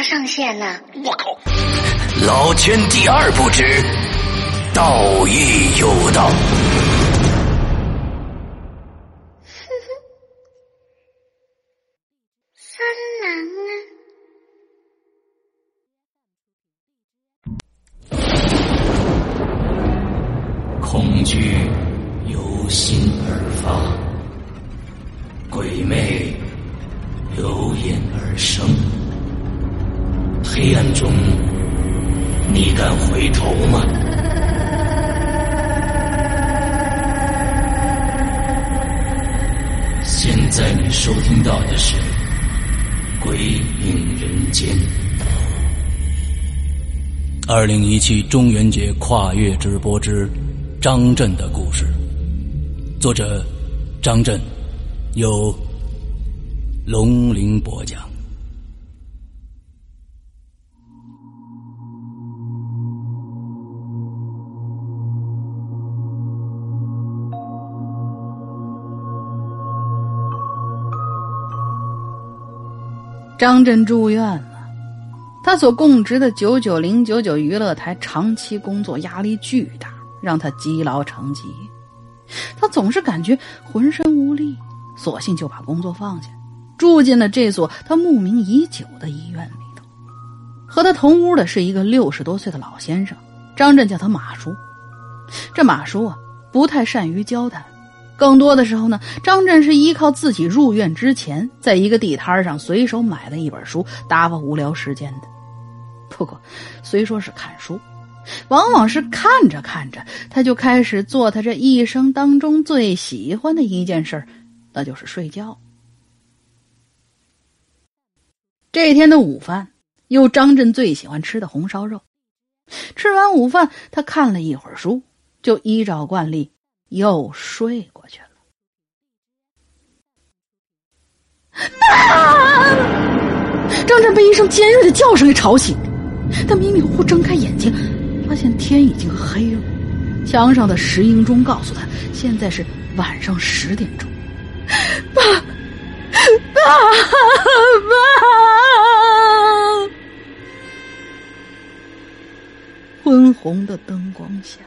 啥上线了？我靠！老千第二不知，道义有道。三郎啊！恐惧由心而发，黑暗中。你敢回头吗？现在你收听到的是《鬼影人间》。二零一七中元节跨越直播之张震的故事，作者张震，由龙鳞播讲。张震住院了，他所供职的九九零九九娱乐台长期工作压力巨大，让他积劳成疾。他总是感觉浑身无力，索性就把工作放下，住进了这所他慕名已久的医院里头。和他同屋的是一个六十多岁的老先生，张震叫他马叔。这马叔啊，不太善于交谈。更多的时候呢，张震是依靠自己入院之前，在一个地摊上随手买了一本书打发无聊时间的。不过，虽说是看书，往往是看着看着，他就开始做他这一生当中最喜欢的一件事那就是睡觉。这天的午饭，有张震最喜欢吃的红烧肉。吃完午饭，他看了一会儿书，就依照惯例。又睡过去了。啊！张震被一声尖锐的叫声给吵醒，他迷迷糊糊睁开眼睛，发现天已经黑了。墙上的石英钟告诉他，现在是晚上十点钟。爸，爸，爸！昏红的灯光下，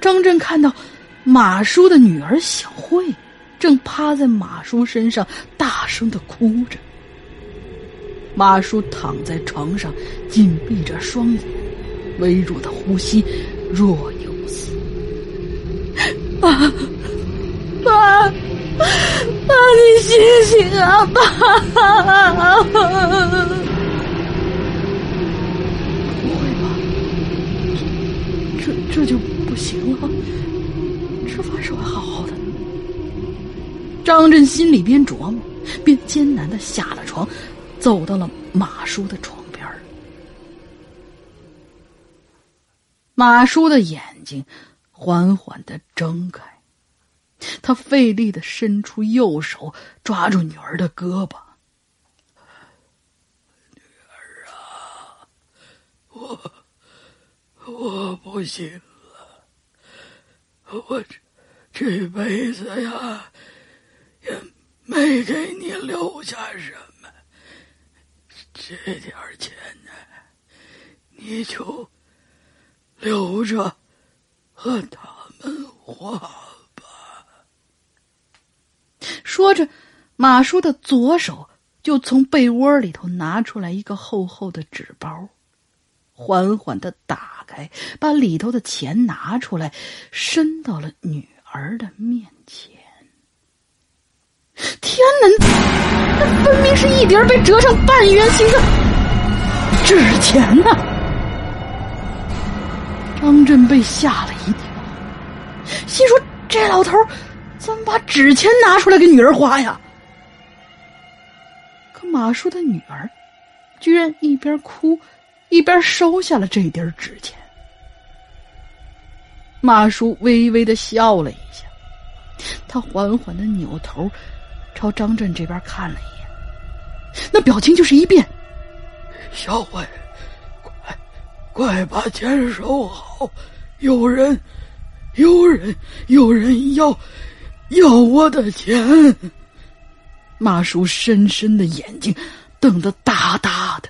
张震看到。马叔的女儿小慧，正趴在马叔身上大声的哭着。马叔躺在床上，紧闭着双眼，微弱的呼吸若有似。爸，爸，爸，你醒醒啊，爸！不会吧？这这就不行了？吃饭时候好好的，张震心里边琢磨，边艰难的下了床，走到了马叔的床边马叔的眼睛缓缓的睁开，他费力的伸出右手抓住女儿的胳膊。女儿啊，我我不行了。我这这辈子呀，也没给你留下什么，这点钱呢，你就留着和他们花吧。说着，马叔的左手就从被窝里头拿出来一个厚厚的纸包。缓缓的打开，把里头的钱拿出来，伸到了女儿的面前。天哪，那分明是一叠被折成半圆形的纸钱呐！张震被吓了一跳，心说：“这老头怎么把纸钱拿出来给女儿花呀？”可马叔的女儿居然一边哭。一边收下了这叠纸钱，马叔微微的笑了一下，他缓缓的扭头，朝张震这边看了一眼，那表情就是一变：“小慧，快，快把钱收好，有人，有人，有人要，要我的钱。”马叔深深的眼睛瞪得大大的。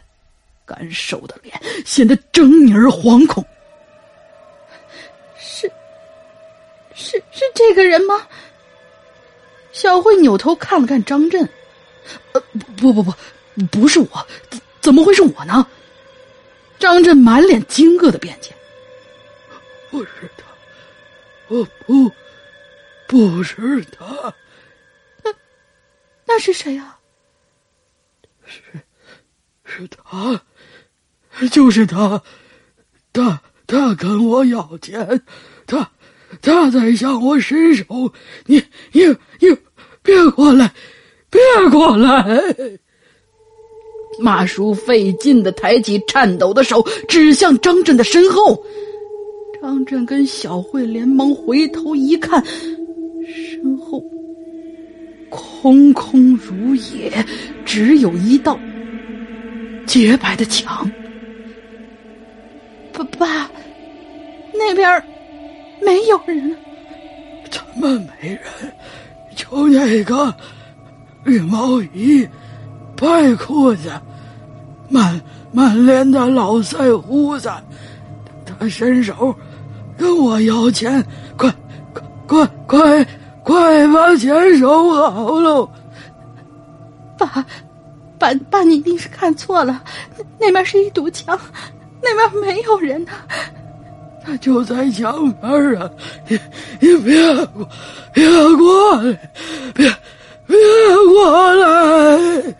干瘦的脸显得狰狞而惶恐。是是这个人吗？小慧扭头看了看张震，呃，不不不，不是我，怎么会是我呢？张震满脸惊愕的辩解：“不是他，我不，不是他，那那是谁啊？是，是他。”就是他，他他跟我要钱，他他在向我伸手，你你你别过来，别过来！马叔费劲的抬起颤抖的手，指向张震的身后。张震跟小慧连忙回头一看，身后空空如也，只有一道洁白的墙。爸爸，那边没有人。怎么没人？就那个绿毛衣、白裤子、满满脸的老腮胡子，他伸手跟我要钱，快快快快快把钱收好喽！爸，爸爸，你一定是看错了，那那边是一堵墙。那边没有人呢，就在墙边啊！你你别过，别过来，别别过来！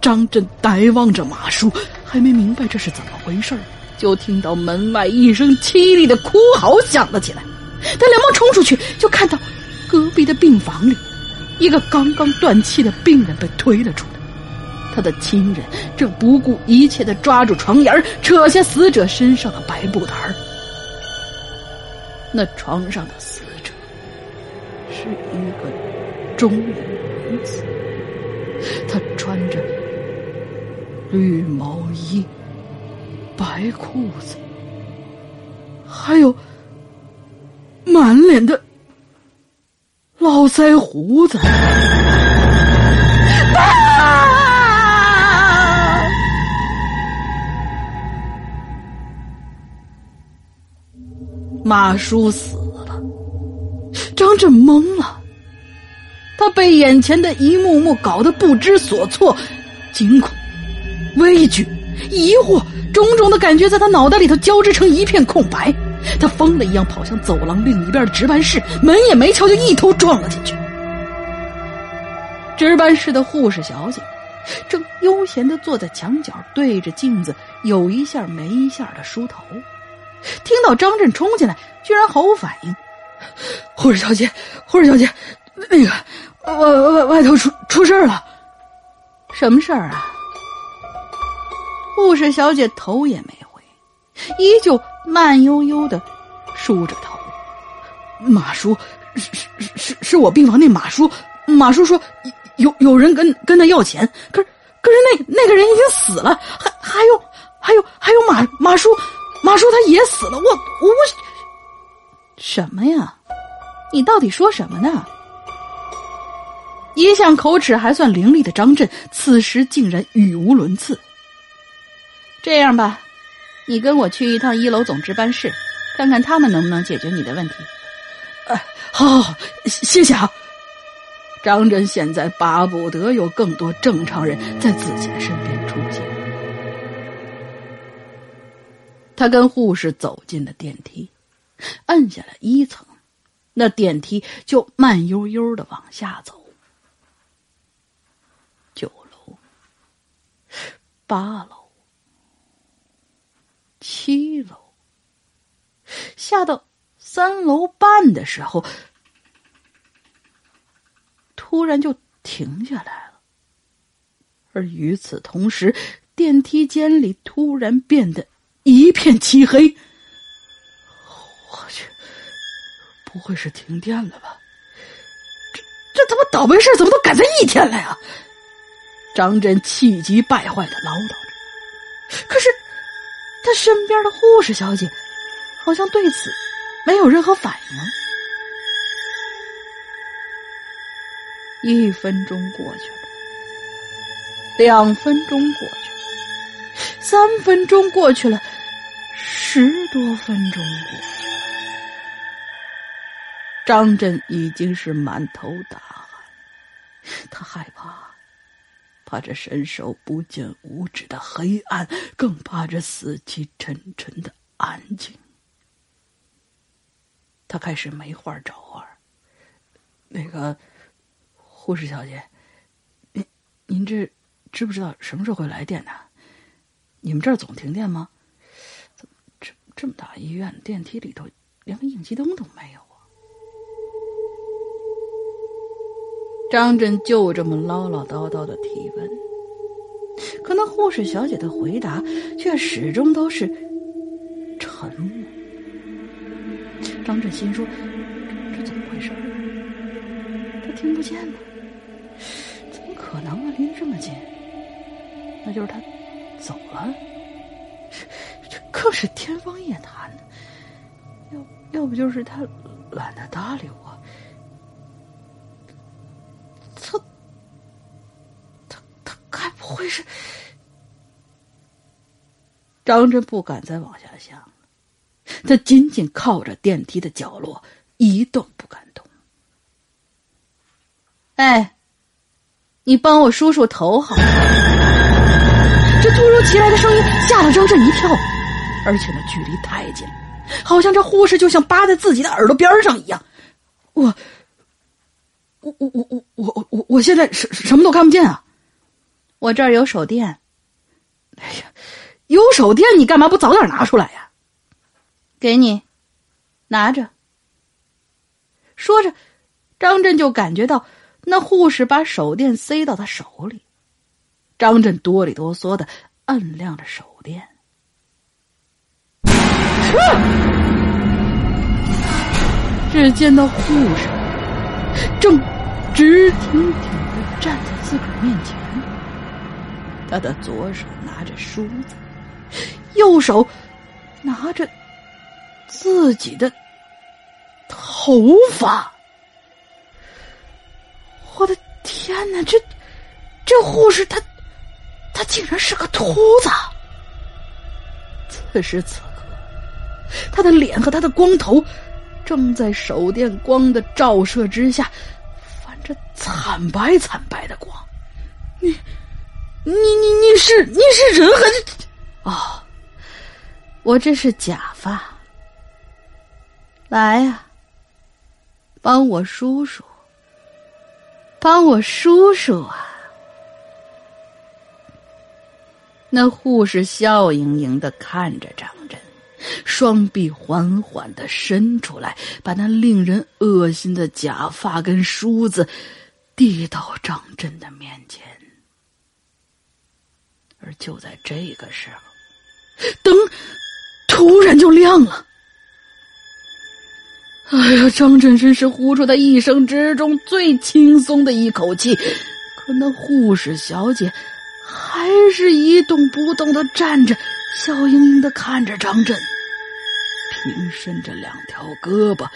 张震呆望着马叔，还没明白这是怎么回事就听到门外一声凄厉的哭嚎响了起来。他连忙冲出去，就看到隔壁的病房里，一个刚刚断气的病人被推了出来。他的亲人正不顾一切的抓住床沿扯下死者身上的白布单那床上的死者是一个中年男子，他穿着绿毛衣、白裤子，还有满脸的络腮胡子。马叔死了，张震懵了，他被眼前的一幕幕搞得不知所措，惊恐、畏惧、疑惑，种种的感觉在他脑袋里头交织成一片空白。他疯了一样跑向走廊另一边的值班室，门也没敲就一头撞了进去。值班室的护士小姐正悠闲的坐在墙角，对着镜子有一下没一下的梳头。听到张震冲进来，居然毫无反应。护士小姐，护士小姐，那个外外外头出出事儿了，什么事儿啊？护士小姐头也没回，依旧慢悠悠的梳着头。马叔，是是是是我病房那马叔，马叔说有有人跟跟他要钱，可是可是那那个人已经死了，还还有还有还有马马叔。马叔他也死了，我我什么呀？你到底说什么呢？一向口齿还算伶俐的张震，此时竟然语无伦次。这样吧，你跟我去一趟一楼总值班室，看看他们能不能解决你的问题。哎，好，好，好，谢谢啊！张震现在巴不得有更多正常人在自己的身边出现。他跟护士走进了电梯，按下了一层，那电梯就慢悠悠的往下走。九楼、八楼、七楼，下到三楼半的时候，突然就停下来了，而与此同时，电梯间里突然变得。一片漆黑，我去，不会是停电了吧？这这他妈倒霉事怎么都赶在一天了呀？张震气急败坏的唠叨着。可是他身边的护士小姐好像对此没有任何反应。一分钟过去了，两分钟过去了，三分钟过去了。十多分钟过，张震已经是满头大汗。他害怕，怕这伸手不见五指的黑暗，更怕这死气沉沉的安静。他开始没话找话。那个护士小姐，您您这知不知道什么时候会来电呢？你们这儿总停电吗？这么大医院，电梯里头连个应急灯都没有啊！张震就这么唠唠叨叨的提问，可那护士小姐的回答却始终都是沉默。张震心说：“这怎么回事？他听不见吗？怎么可能啊？离这么近，那就是他走了。”更是天方夜谭。要要不就是他懒得搭理我。他他他该不会是？张真不敢再往下想，他紧紧靠着电梯的角落，一动不敢动。哎，你帮我梳梳头好吗？这突如其来的声音吓了张震一跳。而且那距离太近，好像这护士就像扒在自己的耳朵边上一样。我，我我我我我我我现在什什么都看不见啊！我这儿有手电。哎呀，有手电你干嘛不早点拿出来呀？给你，拿着。说着，张震就感觉到那护士把手电塞到他手里。张震哆里哆嗦的摁亮着手电。只见到护士正直挺挺的站在自个儿面前，他的左手拿着梳子，右手拿着自己的头发。我的天哪，这这护士他他竟然是个秃子！此时此刻。他的脸和他的光头，正在手电光的照射之下，泛着惨白惨白的光。你，你，你，你是你是人还是？哦，我这是假发。来呀，帮我梳梳，帮我梳梳啊！那护士笑盈盈的看着张真。双臂缓缓的伸出来，把那令人恶心的假发跟梳子递到张震的面前。而就在这个时候，灯突然就亮了。哎呀，张震真是呼出他一生之中最轻松的一口气。可那护士小姐还是一动不动的站着，笑盈盈的看着张震。平伸着两条胳膊，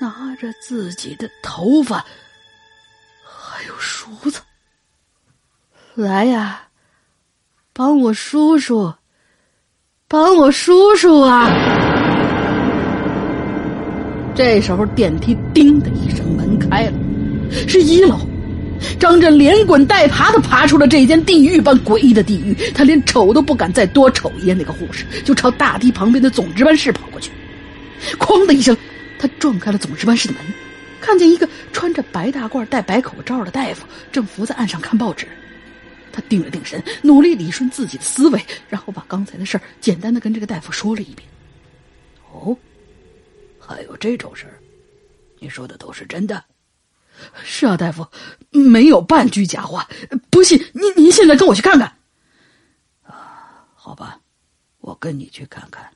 拿着自己的头发，还有梳子。来呀，帮我梳梳，帮我梳梳啊！这时候电梯“叮”的一声，门开了，是一楼。张震连滚带爬的爬出了这间地狱般诡异的地狱，他连瞅都不敢再多瞅一眼那个护士，就朝大堤旁边的总值班室跑过去。哐的一声，他撞开了总值班室的门，看见一个穿着白大褂、戴白口罩的大夫正伏在岸上看报纸。他定了定神，努力理顺自己的思维，然后把刚才的事儿简单的跟这个大夫说了一遍。哦，还有这种事儿？你说的都是真的？是啊，大夫，没有半句假话。不信，您您现在跟我去看看。啊，好吧，我跟你去看看。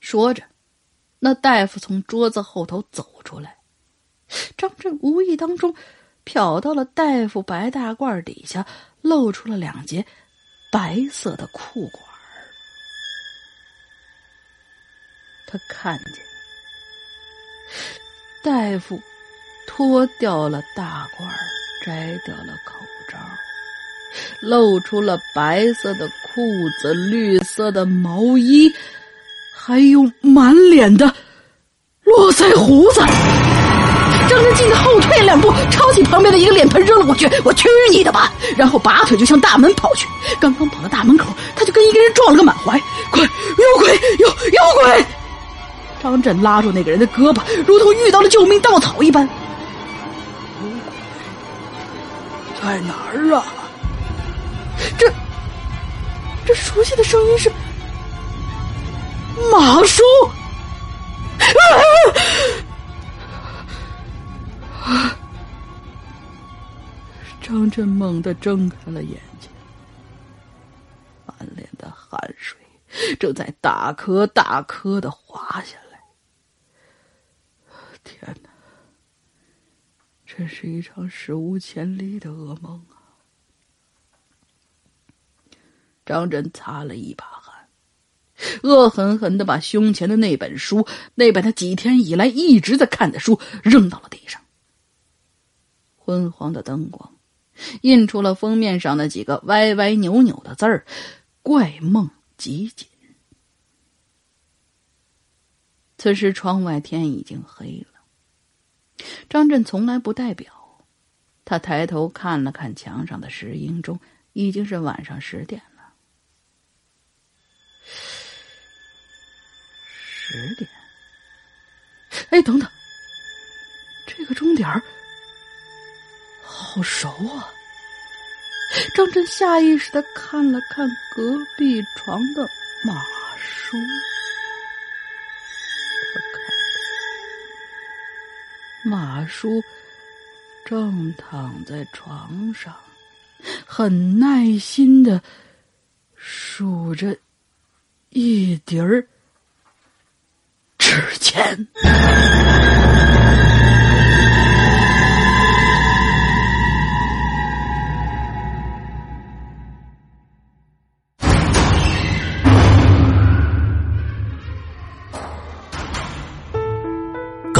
说着，那大夫从桌子后头走出来，张震无意当中瞟到了大夫白大褂底下露出了两截白色的裤管他看见。大夫脱掉了大褂，摘掉了口罩，露出了白色的裤子、绿色的毛衣，还有满脸的络腮胡子。张真惊得后退两步，抄起旁边的一个脸盆扔了过去：“我去你的吧！”然后拔腿就向大门跑去。刚刚跑到大门口，他就跟一个人撞了个满怀：“快，有鬼！有有鬼！”张震拉住那个人的胳膊，如同遇到了救命稻草一般。在哪儿啊？这这熟悉的声音是马叔。啊！张震猛地睁开了眼睛，满脸的汗水正在大颗大颗的滑下。天哪！这是一场史无前例的噩梦啊！张震擦了一把汗，恶狠狠的把胸前的那本书，那本他几天以来一直在看的书，扔到了地上。昏黄的灯光印出了封面上的几个歪歪扭扭的字儿：“怪梦集锦。”此时窗外天已经黑了。张震从来不代表。他抬头看了看墙上的石英钟，已经是晚上十点了。十点。哎，等等，这个钟点儿好熟啊！张震下意识的看了看隔壁床的马叔。马叔正躺在床上，很耐心地数着一叠儿纸钱。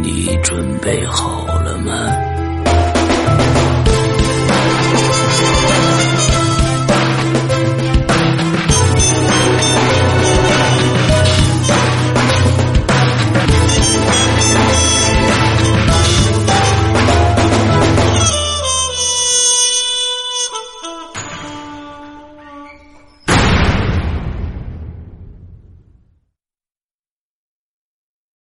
你准备好了吗？